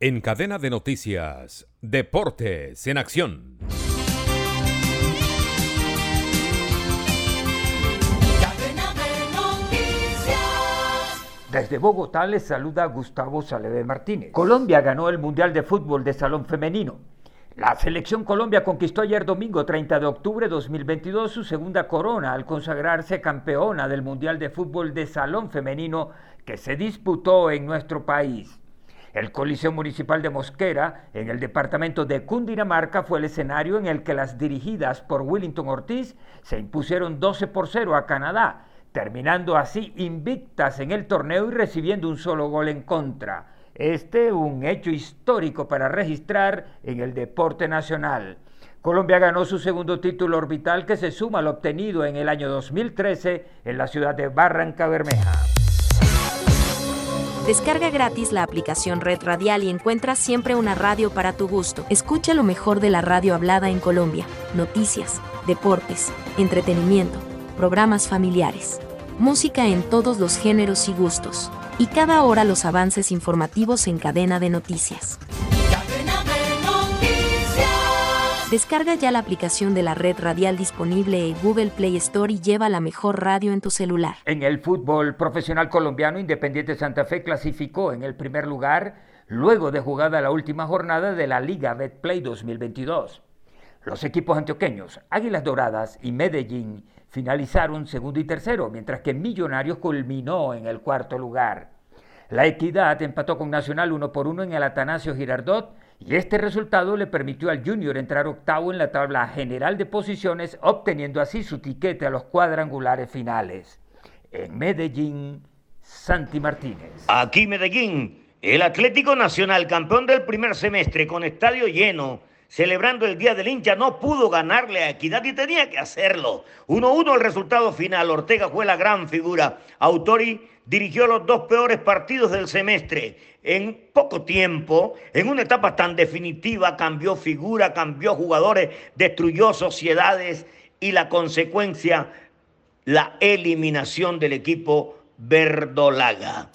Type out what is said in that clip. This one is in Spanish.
En cadena de noticias, Deportes en Acción. Desde Bogotá les saluda Gustavo Saleve Martínez. Colombia ganó el Mundial de Fútbol de Salón Femenino. La selección Colombia conquistó ayer domingo 30 de octubre de 2022 su segunda corona al consagrarse campeona del Mundial de Fútbol de Salón Femenino que se disputó en nuestro país. El Coliseo Municipal de Mosquera, en el departamento de Cundinamarca, fue el escenario en el que las dirigidas por Willington Ortiz se impusieron 12 por 0 a Canadá, terminando así invictas en el torneo y recibiendo un solo gol en contra. Este un hecho histórico para registrar en el deporte nacional. Colombia ganó su segundo título orbital que se suma al obtenido en el año 2013 en la ciudad de Barranca Bermeja. Descarga gratis la aplicación Red Radial y encuentra siempre una radio para tu gusto. Escucha lo mejor de la radio hablada en Colombia, noticias, deportes, entretenimiento, programas familiares, música en todos los géneros y gustos y cada hora los avances informativos en cadena de noticias. Descarga ya la aplicación de la red radial disponible en Google Play Store y lleva la mejor radio en tu celular. En el fútbol profesional colombiano, Independiente Santa Fe clasificó en el primer lugar luego de jugada la última jornada de la Liga Betplay 2022. Los equipos antioqueños, Águilas Doradas y Medellín finalizaron segundo y tercero, mientras que Millonarios culminó en el cuarto lugar. La Equidad empató con Nacional uno por uno en el Atanasio Girardot y este resultado le permitió al Junior entrar octavo en la tabla general de posiciones, obteniendo así su tiquete a los cuadrangulares finales. En Medellín, Santi Martínez. Aquí Medellín, el Atlético Nacional, campeón del primer semestre con estadio lleno celebrando el Día del Hincha, no pudo ganarle a Equidad y tenía que hacerlo. 1-1 el resultado final. Ortega fue la gran figura. Autori dirigió los dos peores partidos del semestre. En poco tiempo, en una etapa tan definitiva, cambió figura, cambió jugadores, destruyó sociedades y la consecuencia, la eliminación del equipo verdolaga.